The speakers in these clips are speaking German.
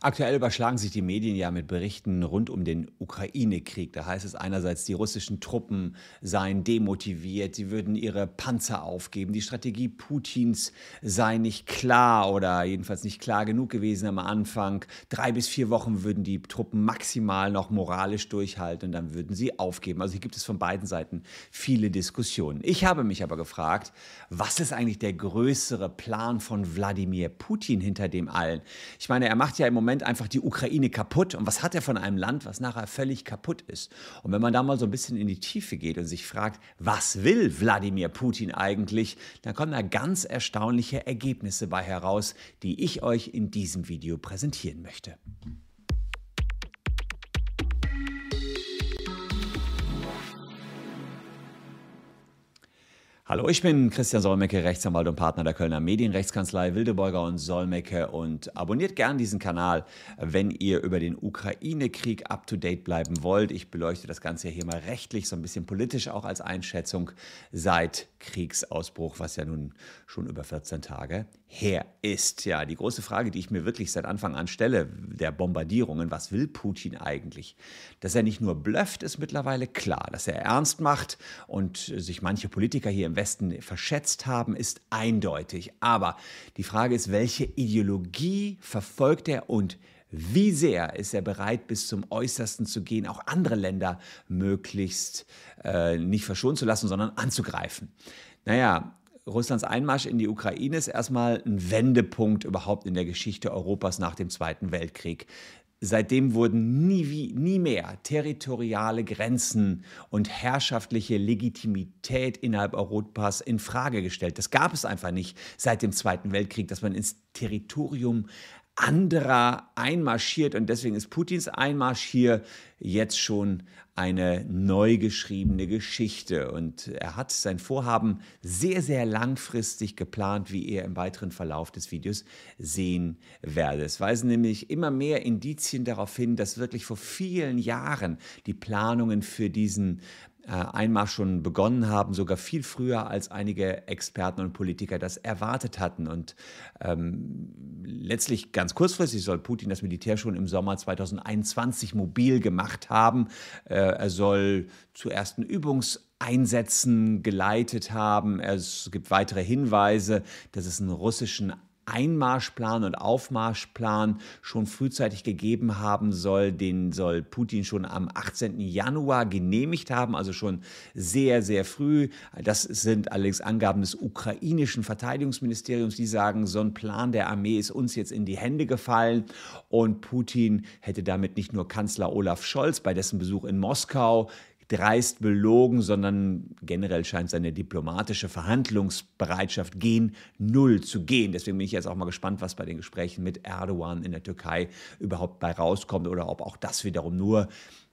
Aktuell überschlagen sich die Medien ja mit Berichten rund um den Ukraine-Krieg. Da heißt es einerseits, die russischen Truppen seien demotiviert, sie würden ihre Panzer aufgeben, die Strategie Putins sei nicht klar oder jedenfalls nicht klar genug gewesen am Anfang. Drei bis vier Wochen würden die Truppen maximal noch moralisch durchhalten und dann würden sie aufgeben. Also hier gibt es von beiden Seiten viele Diskussionen. Ich habe mich aber gefragt, was ist eigentlich der größere Plan von Wladimir Putin hinter dem allen? Ich meine, er macht ja im Moment Moment einfach die Ukraine kaputt. Und was hat er von einem Land, was nachher völlig kaputt ist? Und wenn man da mal so ein bisschen in die Tiefe geht und sich fragt, was will Wladimir Putin eigentlich, dann kommen da ganz erstaunliche Ergebnisse bei heraus, die ich euch in diesem Video präsentieren möchte. Hallo, ich bin Christian Solmecke, Rechtsanwalt und Partner der Kölner Medienrechtskanzlei Wildeborger und Solmecke und abonniert gern diesen Kanal, wenn ihr über den Ukraine-Krieg up-to-date bleiben wollt. Ich beleuchte das Ganze hier mal rechtlich, so ein bisschen politisch auch als Einschätzung seit Kriegsausbruch, was ja nun schon über 14 Tage her ist. Ja, die große Frage, die ich mir wirklich seit Anfang an stelle, der Bombardierungen, was will Putin eigentlich? Dass er nicht nur blufft, ist mittlerweile klar. Dass er ernst macht und sich manche Politiker hier im Westen verschätzt haben, ist eindeutig. Aber die Frage ist, welche Ideologie verfolgt er und wie sehr ist er bereit, bis zum Äußersten zu gehen, auch andere Länder möglichst äh, nicht verschonen zu lassen, sondern anzugreifen? Naja, Russlands Einmarsch in die Ukraine ist erstmal ein Wendepunkt überhaupt in der Geschichte Europas nach dem Zweiten Weltkrieg. Seitdem wurden nie, wie, nie mehr territoriale Grenzen und herrschaftliche Legitimität innerhalb Europas in Frage gestellt. Das gab es einfach nicht seit dem Zweiten Weltkrieg, dass man ins Territorium anderer einmarschiert. Und deswegen ist Putins Einmarsch hier jetzt schon eine neu geschriebene Geschichte. Und er hat sein Vorhaben sehr, sehr langfristig geplant, wie ihr im weiteren Verlauf des Videos sehen werdet. Es weisen nämlich immer mehr Indizien darauf hin, dass wirklich vor vielen Jahren die Planungen für diesen Einmarsch schon begonnen haben, sogar viel früher als einige Experten und Politiker das erwartet hatten. Und ähm, letztlich ganz kurzfristig soll Putin das Militär schon im Sommer 2021 mobil gemacht haben. Äh, er soll zu ersten Übungseinsätzen geleitet haben. Es gibt weitere Hinweise, dass es einen russischen Einmarschplan und Aufmarschplan schon frühzeitig gegeben haben soll. Den soll Putin schon am 18. Januar genehmigt haben, also schon sehr, sehr früh. Das sind allerdings Angaben des ukrainischen Verteidigungsministeriums, die sagen, so ein Plan der Armee ist uns jetzt in die Hände gefallen und Putin hätte damit nicht nur Kanzler Olaf Scholz bei dessen Besuch in Moskau dreist belogen, sondern generell scheint seine diplomatische Verhandlungsbereitschaft gen Null zu gehen. Deswegen bin ich jetzt auch mal gespannt, was bei den Gesprächen mit Erdogan in der Türkei überhaupt bei rauskommt oder ob auch das wiederum nur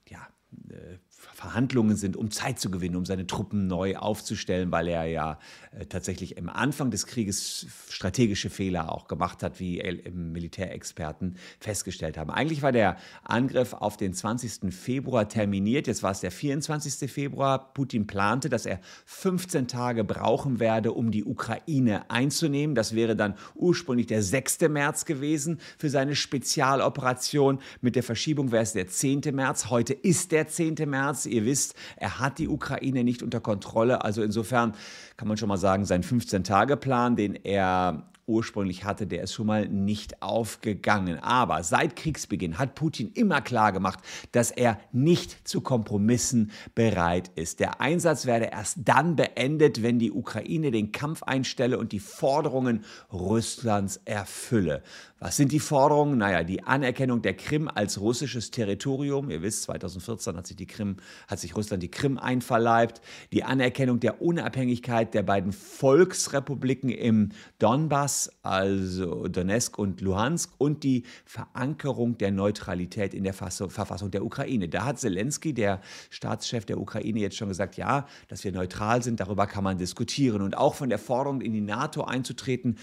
ja, äh, Verhandlungen sind, um Zeit zu gewinnen, um seine Truppen neu aufzustellen, weil er ja äh, tatsächlich im Anfang des Krieges strategische Fehler auch gemacht hat, wie Militärexperten festgestellt haben. Eigentlich war der Angriff auf den 20. Februar terminiert, jetzt war es der 24. Februar. Putin plante, dass er 15 Tage brauchen werde, um die Ukraine einzunehmen. Das wäre dann ursprünglich der 6. März gewesen für seine Spezialoperation. Mit der Verschiebung wäre es der 10. März. Heute ist der 10. März. Ihr wisst, er hat die Ukraine nicht unter Kontrolle. Also insofern kann man schon mal sagen, sein 15-Tage-Plan, den er ursprünglich hatte, der ist schon mal nicht aufgegangen. Aber seit Kriegsbeginn hat Putin immer klar gemacht, dass er nicht zu Kompromissen bereit ist. Der Einsatz werde erst dann beendet, wenn die Ukraine den Kampf einstelle und die Forderungen Russlands erfülle. Was sind die Forderungen? Naja, die Anerkennung der Krim als russisches Territorium. Ihr wisst, 2014 hat sich, die Krim, hat sich Russland die Krim einverleibt. Die Anerkennung der Unabhängigkeit der beiden Volksrepubliken im Donbass Donbass, also Donetsk und Luhansk, und die Verankerung der Neutralität in der Verfassung der Ukraine. Da hat Zelensky, der Staatschef der Ukraine, jetzt schon gesagt, ja, dass wir neutral sind, darüber kann man diskutieren. Und auch von der Forderung, in die NATO einzutreten,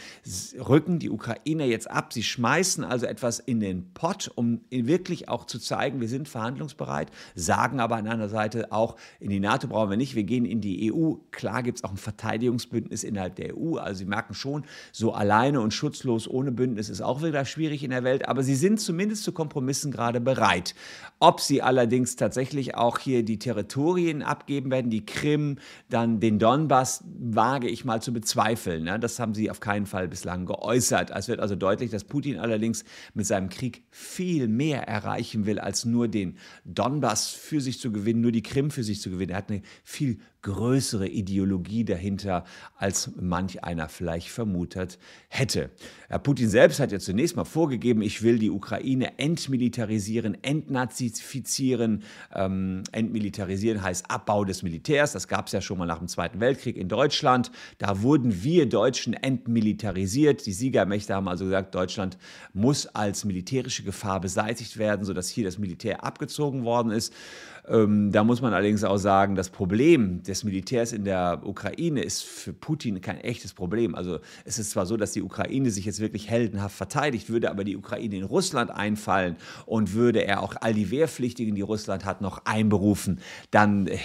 rücken die Ukrainer jetzt ab. Sie schmeißen also etwas in den Pott, um wirklich auch zu zeigen, wir sind verhandlungsbereit, sagen aber an einer Seite auch, in die NATO brauchen wir nicht, wir gehen in die EU. Klar gibt es auch ein Verteidigungsbündnis innerhalb der EU. Also Sie merken schon, so alleine und schutzlos ohne Bündnis ist auch wieder schwierig in der Welt, aber sie sind zumindest zu Kompromissen gerade bereit. Ob sie allerdings tatsächlich auch hier die Territorien abgeben werden, die Krim, dann den Donbass, wage ich mal zu bezweifeln. Ne? Das haben sie auf keinen Fall bislang geäußert. Es wird also deutlich, dass Putin allerdings mit seinem Krieg viel mehr erreichen will, als nur den Donbass für sich zu gewinnen, nur die Krim für sich zu gewinnen. Er hat eine viel größere Ideologie dahinter, als manch einer vielleicht vermutet hätte. Herr Putin selbst hat ja zunächst mal vorgegeben, ich will die Ukraine entmilitarisieren, entnazifizieren. Ähm, entmilitarisieren heißt Abbau des Militärs. Das gab es ja schon mal nach dem Zweiten Weltkrieg in Deutschland. Da wurden wir Deutschen entmilitarisiert. Die Siegermächte haben also gesagt, Deutschland muss als militärische Gefahr beseitigt werden, sodass hier das Militär abgezogen worden ist. Ähm, da muss man allerdings auch sagen, das Problem des Militärs in der Ukraine ist für Putin kein echtes Problem. Also es ist zwar so, dass die Ukraine sich jetzt wirklich heldenhaft verteidigt, würde aber die Ukraine in Russland einfallen und würde er auch all die Wehrpflichtigen, die Russland hat, noch einberufen, dann äh,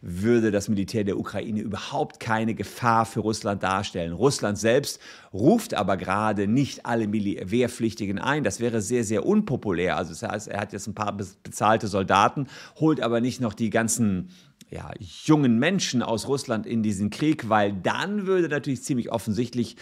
würde das Militär der Ukraine überhaupt keine Gefahr für Russland darstellen. Russland selbst ruft aber gerade nicht alle Wehrpflichtigen ein. Das wäre sehr, sehr unpopulär. Also das heißt, er hat jetzt ein paar bezahlte Soldaten, holt aber nicht noch die ganzen ja, jungen Menschen aus Russland in diesen Krieg, weil dann würde natürlich ziemlich offensichtlich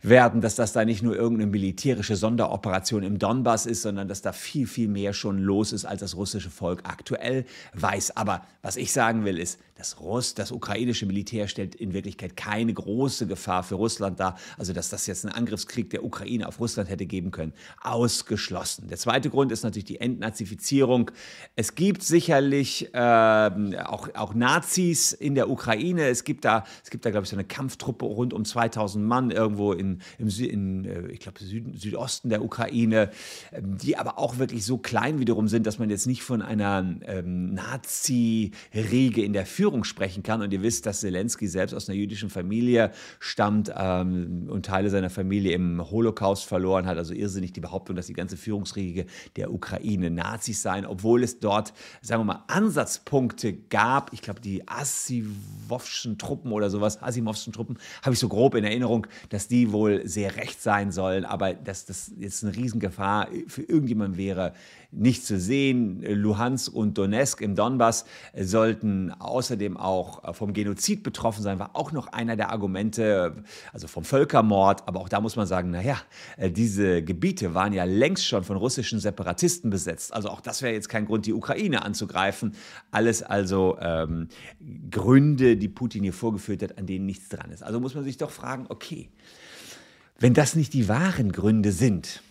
werden, dass das da nicht nur irgendeine militärische Sonderoperation im Donbass ist, sondern dass da viel, viel mehr schon los ist, als das russische Volk aktuell weiß. Aber was ich sagen will, ist, das, Russ, das ukrainische Militär stellt in Wirklichkeit keine große Gefahr für Russland dar. Also, dass das jetzt einen Angriffskrieg der Ukraine auf Russland hätte geben können, ausgeschlossen. Der zweite Grund ist natürlich die Entnazifizierung. Es gibt sicherlich äh, auch, auch Nazis in der Ukraine. Es gibt da, es gibt da, glaube ich, so eine Kampftruppe rund um 2000 Mann irgendwo in, im in, äh, ich glaube, Süd, Südosten der Ukraine, ähm, die aber auch wirklich so klein wiederum sind, dass man jetzt nicht von einer ähm, Nazi-Riege in der Führung sprechen kann. Und ihr wisst, dass Zelensky selbst aus einer jüdischen Familie stammt ähm, und Teile seiner Familie im Holocaust verloren hat. Also irrsinnig die Behauptung, dass die ganze Führungsriege der Ukraine Nazis seien, obwohl es dort, sagen wir mal, Ansatzpunkte gab. Ich glaube, die Asimovschen Truppen oder sowas, Asimovschen Truppen, habe ich so grob in Erinnerung, dass die wohl sehr recht sein sollen. Aber dass das jetzt eine Riesengefahr für irgendjemand wäre, nicht zu sehen. Luhansk und Donetsk im Donbass sollten außerdem auch vom Genozid betroffen sein, war auch noch einer der Argumente, also vom Völkermord. Aber auch da muss man sagen, naja, diese Gebiete waren ja längst schon von russischen Separatisten besetzt. Also auch das wäre jetzt kein Grund, die Ukraine anzugreifen. Alles also ähm, Gründe, die Putin hier vorgeführt hat, an denen nichts dran ist. Also muss man sich doch fragen, okay, wenn das nicht die wahren Gründe sind,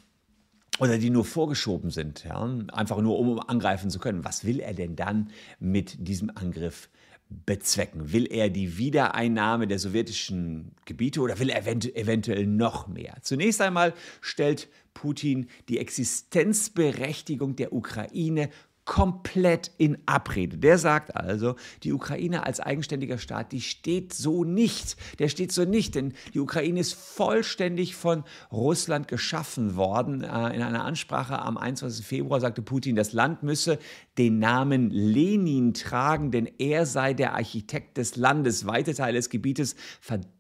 oder die nur vorgeschoben sind, ja, einfach nur um angreifen zu können. Was will er denn dann mit diesem Angriff bezwecken? Will er die Wiedereinnahme der sowjetischen Gebiete oder will er eventuell noch mehr? Zunächst einmal stellt Putin die Existenzberechtigung der Ukraine komplett in Abrede. Der sagt also, die Ukraine als eigenständiger Staat, die steht so nicht. Der steht so nicht, denn die Ukraine ist vollständig von Russland geschaffen worden. Äh, in einer Ansprache am 21. Februar sagte Putin, das Land müsse den Namen Lenin tragen, denn er sei der Architekt des Landes. Weite Teile des Gebietes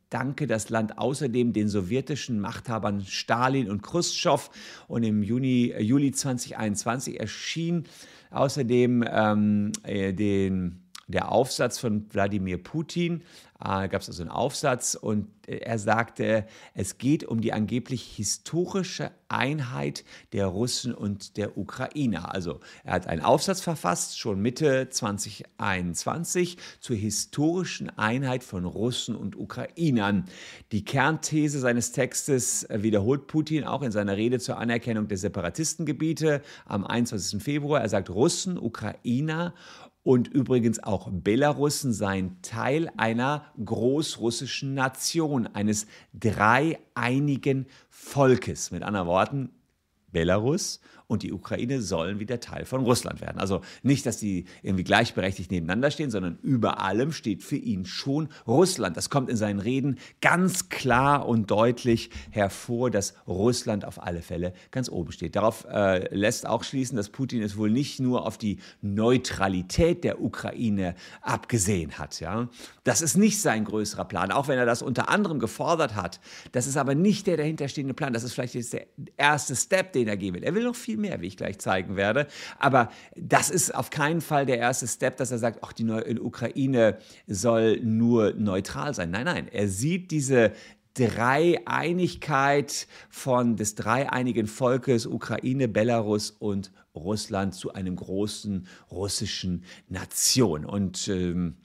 danke das Land außerdem den sowjetischen Machthabern Stalin und Khrushchev. Und im Juni, äh, Juli 2021 erschien Außerdem ähm, äh, den, der Aufsatz von Wladimir Putin, äh, gab es also einen Aufsatz und äh, er sagte, es geht um die angeblich historische Einheit der Russen und der Ukrainer. Also er hat einen Aufsatz verfasst, schon Mitte 2021, zur historischen Einheit von Russen und Ukrainern. Die Kernthese seines Textes äh, wiederholt Putin auch in seiner Rede zur Anerkennung der Separatistengebiete am 21. Februar. Er sagt, Russen, Ukrainer und übrigens auch Belarussen seien Teil einer großrussischen Nation, eines dreieinigen Volkes. Mit anderen Worten, Belarus und die Ukraine sollen wieder Teil von Russland werden. Also nicht, dass die irgendwie gleichberechtigt nebeneinander stehen, sondern über allem steht für ihn schon Russland. Das kommt in seinen Reden ganz klar und deutlich hervor, dass Russland auf alle Fälle ganz oben steht. Darauf äh, lässt auch schließen, dass Putin es wohl nicht nur auf die Neutralität der Ukraine abgesehen hat. Ja? Das ist nicht sein größerer Plan, auch wenn er das unter anderem gefordert hat. Das ist aber nicht der dahinterstehende Plan. Das ist vielleicht jetzt der erste Step, den er gehen will. Er will noch viel viel mehr, wie ich gleich zeigen werde. Aber das ist auf keinen Fall der erste Step, dass er sagt, ach, die Ukraine soll nur neutral sein. Nein, nein, er sieht diese Dreieinigkeit von des dreieinigen Volkes Ukraine, Belarus und Russland zu einem großen russischen Nation. Und ähm,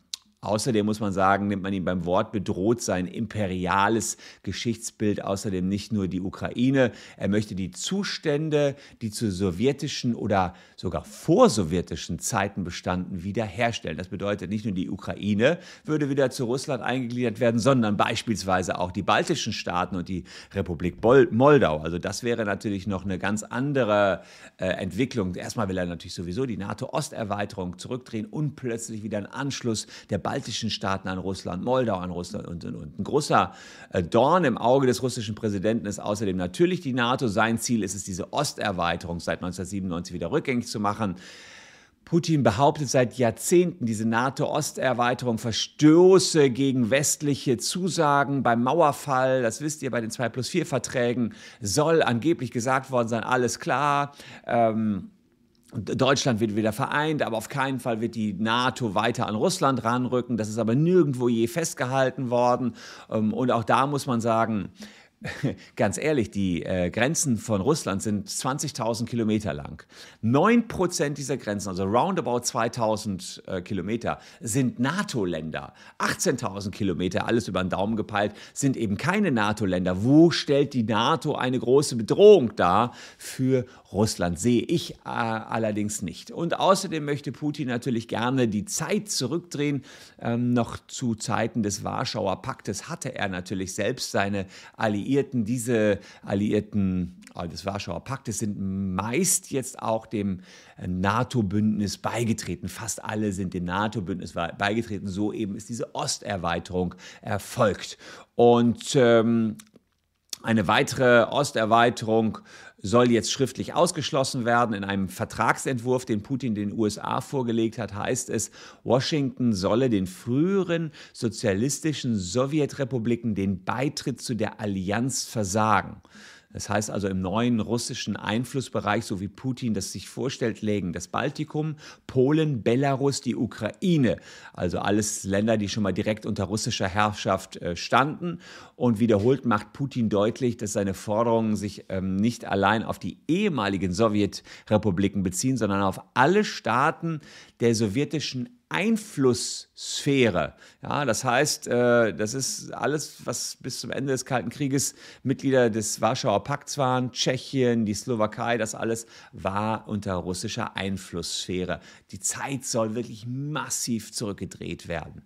Außerdem muss man sagen, nimmt man ihn beim Wort, bedroht sein imperiales Geschichtsbild außerdem nicht nur die Ukraine. Er möchte die Zustände, die zu sowjetischen oder sogar vorsowjetischen Zeiten bestanden, wiederherstellen. Das bedeutet, nicht nur die Ukraine würde wieder zu Russland eingegliedert werden, sondern beispielsweise auch die baltischen Staaten und die Republik Moldau. Also das wäre natürlich noch eine ganz andere äh, Entwicklung. Erstmal will er natürlich sowieso die NATO-Osterweiterung zurückdrehen und plötzlich wieder einen Anschluss der baltischen Staaten an Russland, Moldau an Russland und, und, und. Ein großer äh, Dorn im Auge des russischen Präsidenten ist außerdem natürlich die NATO. Sein Ziel ist es, diese Osterweiterung seit 1997 wieder rückgängig zu machen. Putin behauptet seit Jahrzehnten, diese NATO-Osterweiterung verstöße gegen westliche Zusagen beim Mauerfall. Das wisst ihr bei den 2 plus 4 Verträgen. Soll angeblich gesagt worden sein, alles klar. Ähm, Deutschland wird wieder vereint, aber auf keinen Fall wird die NATO weiter an Russland ranrücken. Das ist aber nirgendwo je festgehalten worden. Ähm, und auch da muss man sagen, ganz ehrlich, die äh, Grenzen von Russland sind 20.000 Kilometer lang. 9 Prozent dieser Grenzen, also roundabout 2.000 äh, Kilometer, sind NATO-Länder. 18.000 Kilometer, alles über den Daumen gepeilt, sind eben keine NATO-Länder. Wo stellt die NATO eine große Bedrohung dar für Russland? Sehe ich äh, allerdings nicht. Und außerdem möchte Putin natürlich gerne die Zeit zurückdrehen. Ähm, noch zu Zeiten des Warschauer Paktes hatte er natürlich selbst seine Alliierten Alliierten, diese Alliierten äh, des Warschauer Paktes sind meist jetzt auch dem äh, NATO-Bündnis beigetreten. Fast alle sind dem NATO-Bündnis beigetreten. So eben ist diese Osterweiterung erfolgt. Und ähm, eine weitere Osterweiterung soll jetzt schriftlich ausgeschlossen werden. In einem Vertragsentwurf, den Putin den USA vorgelegt hat, heißt es, Washington solle den früheren sozialistischen Sowjetrepubliken den Beitritt zu der Allianz versagen. Das heißt also im neuen russischen Einflussbereich, so wie Putin das sich vorstellt, lägen das Baltikum, Polen, Belarus, die Ukraine. Also alles Länder, die schon mal direkt unter russischer Herrschaft äh, standen. Und wiederholt macht Putin deutlich, dass seine Forderungen sich ähm, nicht allein auf die ehemaligen Sowjetrepubliken beziehen, sondern auf alle Staaten der sowjetischen Einflusssphäre. Ja, das heißt, äh, das ist alles, was bis zum Ende des Kalten Krieges Mitglieder des Warschauer Pakts waren, Tschechien, die Slowakei, das alles war unter russischer Einflusssphäre. Die Zeit soll wirklich massiv zurückgedreht werden.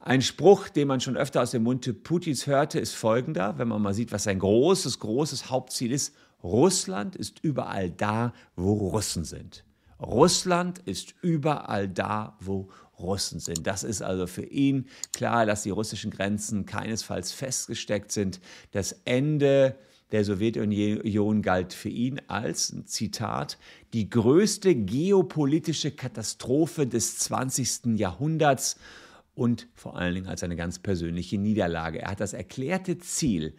Ein Spruch, den man schon öfter aus dem Mund Putins hörte, ist folgender, wenn man mal sieht, was sein großes, großes Hauptziel ist. Russland ist überall da, wo Russen sind. Russland ist überall da, wo Russen sind. Das ist also für ihn klar, dass die russischen Grenzen keinesfalls festgesteckt sind. Das Ende der Sowjetunion galt für ihn als, Zitat, die größte geopolitische Katastrophe des 20. Jahrhunderts und vor allen Dingen als eine ganz persönliche Niederlage. Er hat das erklärte Ziel,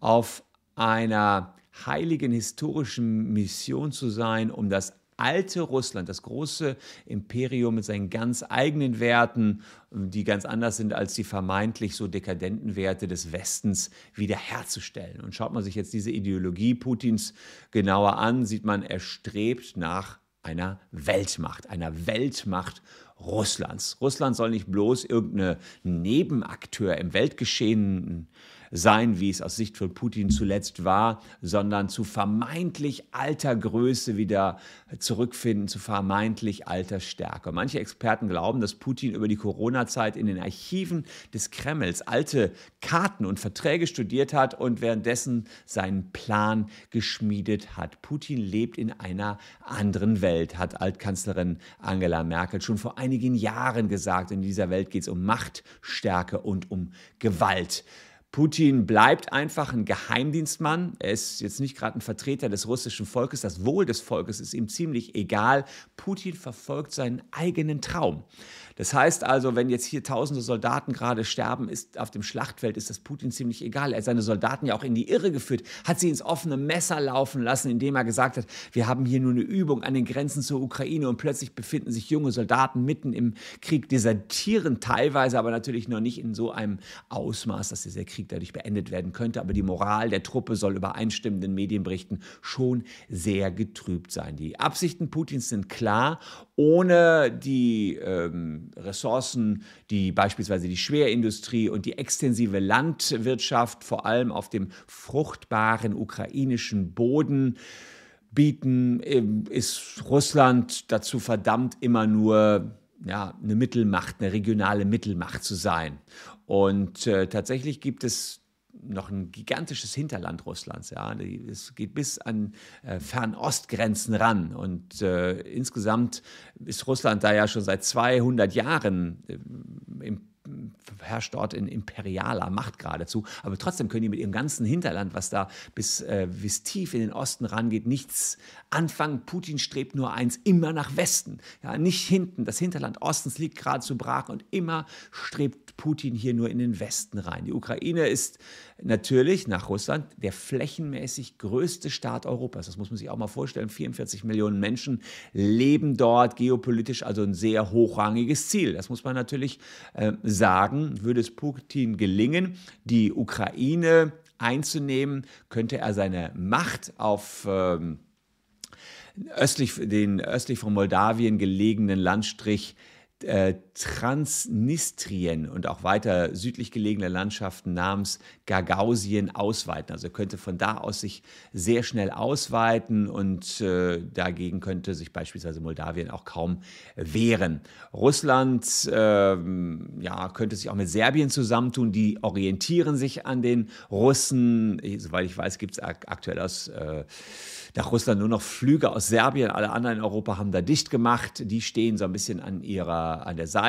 auf einer heiligen historischen Mission zu sein, um das alte Russland, das große Imperium mit seinen ganz eigenen Werten, die ganz anders sind als die vermeintlich so dekadenten Werte des Westens, wiederherzustellen. Und schaut man sich jetzt diese Ideologie Putins genauer an, sieht man, er strebt nach einer Weltmacht, einer Weltmacht Russlands. Russland soll nicht bloß irgendein Nebenakteur im Weltgeschehen sein, wie es aus Sicht von Putin zuletzt war, sondern zu vermeintlich alter Größe wieder zurückfinden, zu vermeintlich alter Stärke. Manche Experten glauben, dass Putin über die Corona-Zeit in den Archiven des Kremls alte Karten und Verträge studiert hat und währenddessen seinen Plan geschmiedet hat. Putin lebt in einer anderen Welt, hat Altkanzlerin Angela Merkel schon vor einigen Jahren gesagt. In dieser Welt geht es um Macht, Stärke und um Gewalt. Putin bleibt einfach ein Geheimdienstmann. Er ist jetzt nicht gerade ein Vertreter des russischen Volkes. Das Wohl des Volkes ist ihm ziemlich egal. Putin verfolgt seinen eigenen Traum. Das heißt also, wenn jetzt hier tausende Soldaten gerade sterben, ist auf dem Schlachtfeld, ist das Putin ziemlich egal. Er hat seine Soldaten ja auch in die Irre geführt, hat sie ins offene Messer laufen lassen, indem er gesagt hat, wir haben hier nur eine Übung an den Grenzen zur Ukraine und plötzlich befinden sich junge Soldaten mitten im Krieg, desertieren teilweise, aber natürlich noch nicht in so einem Ausmaß, dass dieser Krieg dadurch beendet werden könnte. Aber die Moral der Truppe soll übereinstimmenden Medienberichten schon sehr getrübt sein. Die Absichten Putins sind klar ohne die ähm, Ressourcen, die beispielsweise die Schwerindustrie und die extensive Landwirtschaft, vor allem auf dem fruchtbaren ukrainischen Boden, bieten, ähm, ist Russland dazu verdammt, immer nur ja, eine Mittelmacht, eine regionale Mittelmacht zu sein. Und äh, tatsächlich gibt es noch ein gigantisches Hinterland Russlands. Ja. Es geht bis an äh, Fernostgrenzen ran. Und äh, insgesamt ist Russland da ja schon seit 200 Jahren äh, im herrscht dort in imperialer Macht geradezu. Aber trotzdem können die mit ihrem ganzen Hinterland, was da bis, äh, bis tief in den Osten rangeht, nichts anfangen. Putin strebt nur eins, immer nach Westen. Ja, nicht hinten. Das Hinterland Ostens liegt geradezu brach und immer strebt Putin hier nur in den Westen rein. Die Ukraine ist natürlich nach Russland der flächenmäßig größte Staat Europas. Das muss man sich auch mal vorstellen. 44 Millionen Menschen leben dort, geopolitisch also ein sehr hochrangiges Ziel. Das muss man natürlich äh, sagen. Würde es Putin gelingen, die Ukraine einzunehmen, könnte er seine Macht auf ähm, östlich, den östlich von Moldawien gelegenen Landstrich äh, Transnistrien und auch weiter südlich gelegene Landschaften namens Gagausien ausweiten. Also könnte von da aus sich sehr schnell ausweiten und äh, dagegen könnte sich beispielsweise Moldawien auch kaum wehren. Russland äh, ja, könnte sich auch mit Serbien zusammentun. Die orientieren sich an den Russen. Soweit ich weiß, gibt es aktuell aus äh, nach Russland nur noch Flüge aus Serbien. Alle anderen in Europa haben da dicht gemacht. Die stehen so ein bisschen an ihrer, an der Seite.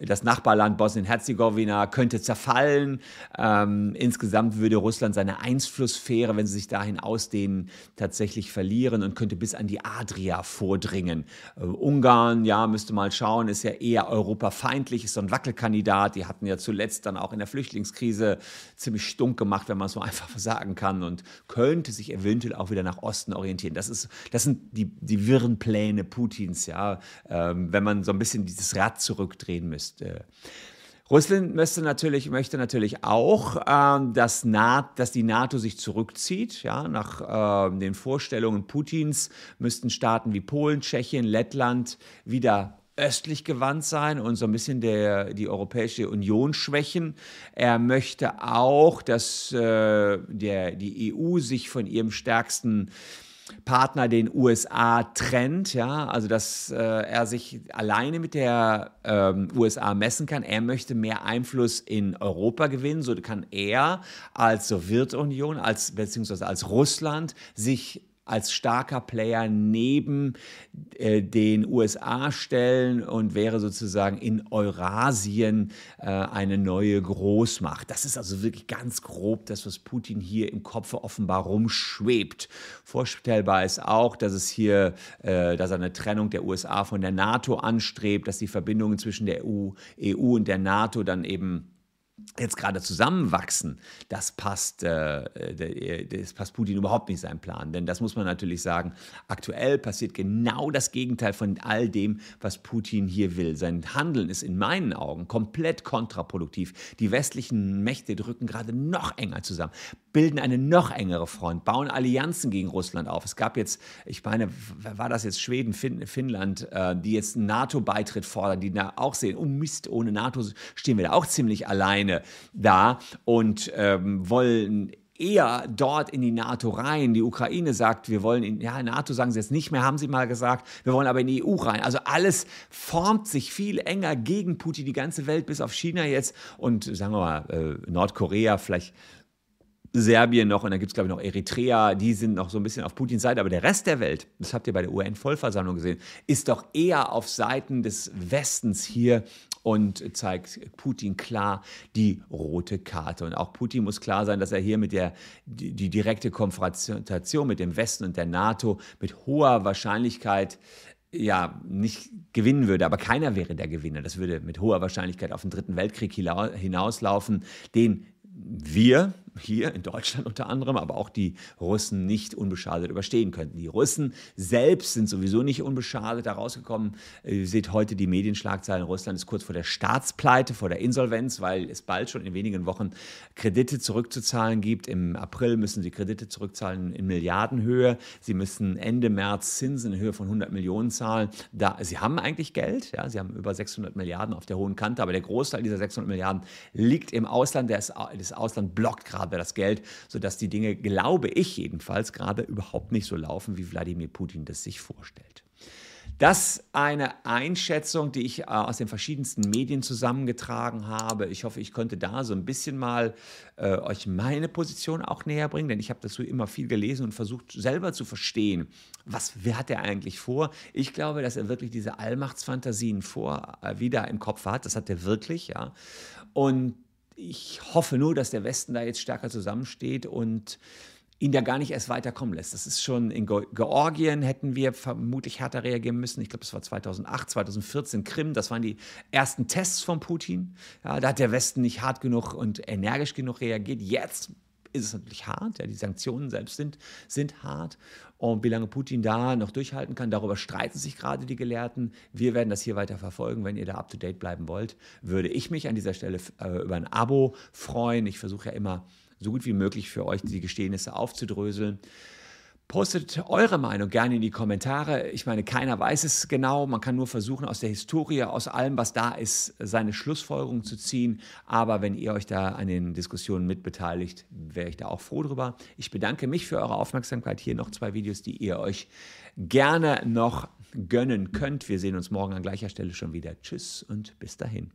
Das Nachbarland Bosnien-Herzegowina könnte zerfallen. Ähm, insgesamt würde Russland seine Einflusssphäre, wenn sie sich dahin ausdehnen, tatsächlich verlieren und könnte bis an die Adria vordringen. Äh, Ungarn, ja, müsste mal schauen, ist ja eher europafeindlich, ist so ein Wackelkandidat. Die hatten ja zuletzt dann auch in der Flüchtlingskrise ziemlich stunk gemacht, wenn man es so einfach sagen kann und könnte sich eventuell auch wieder nach Osten orientieren. Das, ist, das sind die, die wirren Pläne Putins, ja, ähm, wenn man so ein bisschen dieses Rad zurückdrehen müsste. Russland möchte natürlich, möchte natürlich auch, ähm, dass, Na dass die NATO sich zurückzieht. Ja, nach ähm, den Vorstellungen Putins müssten Staaten wie Polen, Tschechien, Lettland wieder östlich gewandt sein und so ein bisschen der, die Europäische Union schwächen. Er möchte auch, dass äh, der, die EU sich von ihrem stärksten Partner, den USA, trennt, ja, also dass äh, er sich alleine mit der ähm, USA messen kann. Er möchte mehr Einfluss in Europa gewinnen, so kann er als Sowjetunion, als beziehungsweise als Russland sich als starker Player neben äh, den USA stellen und wäre sozusagen in Eurasien äh, eine neue Großmacht. Das ist also wirklich ganz grob das, was Putin hier im Kopf offenbar rumschwebt. Vorstellbar ist auch, dass es hier, äh, dass er eine Trennung der USA von der NATO anstrebt, dass die Verbindungen zwischen der EU, EU und der NATO dann eben jetzt gerade zusammenwachsen, das passt, äh, das passt Putin überhaupt nicht seinem Plan. Denn das muss man natürlich sagen, aktuell passiert genau das Gegenteil von all dem, was Putin hier will. Sein Handeln ist in meinen Augen komplett kontraproduktiv. Die westlichen Mächte drücken gerade noch enger zusammen, bilden eine noch engere Front, bauen Allianzen gegen Russland auf. Es gab jetzt, ich meine, war das jetzt Schweden, fin Finnland, äh, die jetzt einen NATO-Beitritt fordern, die da auch sehen, oh Mist, ohne NATO stehen wir da auch ziemlich alleine Ukraine da und ähm, wollen eher dort in die NATO rein. Die Ukraine sagt, wir wollen in, ja, NATO sagen sie jetzt nicht mehr, haben sie mal gesagt, wir wollen aber in die EU rein. Also alles formt sich viel enger gegen Putin, die ganze Welt bis auf China jetzt und sagen wir mal äh, Nordkorea, vielleicht Serbien noch und dann gibt es, glaube ich, noch Eritrea, die sind noch so ein bisschen auf Putins Seite. Aber der Rest der Welt, das habt ihr bei der UN-Vollversammlung gesehen, ist doch eher auf Seiten des Westens hier und zeigt Putin klar die rote Karte. Und auch Putin muss klar sein, dass er hier mit der die, die direkte Konfrontation mit dem Westen und der NATO mit hoher Wahrscheinlichkeit ja, nicht gewinnen würde, aber keiner wäre der Gewinner. Das würde mit hoher Wahrscheinlichkeit auf den Dritten Weltkrieg hinauslaufen, den wir hier in Deutschland unter anderem, aber auch die Russen nicht unbeschadet überstehen könnten. Die Russen selbst sind sowieso nicht unbeschadet da rausgekommen. Ihr seht heute die Medienschlagzeilen. Russland ist kurz vor der Staatspleite, vor der Insolvenz, weil es bald schon in wenigen Wochen Kredite zurückzuzahlen gibt. Im April müssen sie Kredite zurückzahlen in Milliardenhöhe. Sie müssen Ende März Zinsen in Höhe von 100 Millionen zahlen. Da, sie haben eigentlich Geld, ja, sie haben über 600 Milliarden auf der hohen Kante, aber der Großteil dieser 600 Milliarden liegt im Ausland. Das Ausland blockt gerade gerade das Geld, sodass die Dinge, glaube ich jedenfalls, gerade überhaupt nicht so laufen, wie Wladimir Putin das sich vorstellt. Das eine Einschätzung, die ich äh, aus den verschiedensten Medien zusammengetragen habe. Ich hoffe, ich konnte da so ein bisschen mal äh, euch meine Position auch näher bringen, denn ich habe dazu immer viel gelesen und versucht selber zu verstehen, was hat er eigentlich vor. Ich glaube, dass er wirklich diese Allmachtsfantasien vor äh, wieder im Kopf hat. Das hat er wirklich, ja. Und ich hoffe nur, dass der Westen da jetzt stärker zusammensteht und ihn da gar nicht erst weiterkommen lässt. Das ist schon in Georgien hätten wir vermutlich härter reagieren müssen. Ich glaube, das war 2008, 2014 Krim. Das waren die ersten Tests von Putin. Ja, da hat der Westen nicht hart genug und energisch genug reagiert. Jetzt ist es natürlich hart. Ja, die Sanktionen selbst sind, sind hart. Und wie lange Putin da noch durchhalten kann, darüber streiten sich gerade die Gelehrten. Wir werden das hier weiter verfolgen. Wenn ihr da up-to-date bleiben wollt, würde ich mich an dieser Stelle äh, über ein Abo freuen. Ich versuche ja immer so gut wie möglich für euch die Geschehnisse aufzudröseln. Postet eure Meinung gerne in die Kommentare. Ich meine, keiner weiß es genau. Man kann nur versuchen, aus der Historie, aus allem, was da ist, seine Schlussfolgerung zu ziehen. Aber wenn ihr euch da an den Diskussionen mitbeteiligt, wäre ich da auch froh drüber. Ich bedanke mich für eure Aufmerksamkeit. Hier noch zwei Videos, die ihr euch gerne noch gönnen könnt. Wir sehen uns morgen an gleicher Stelle schon wieder. Tschüss und bis dahin.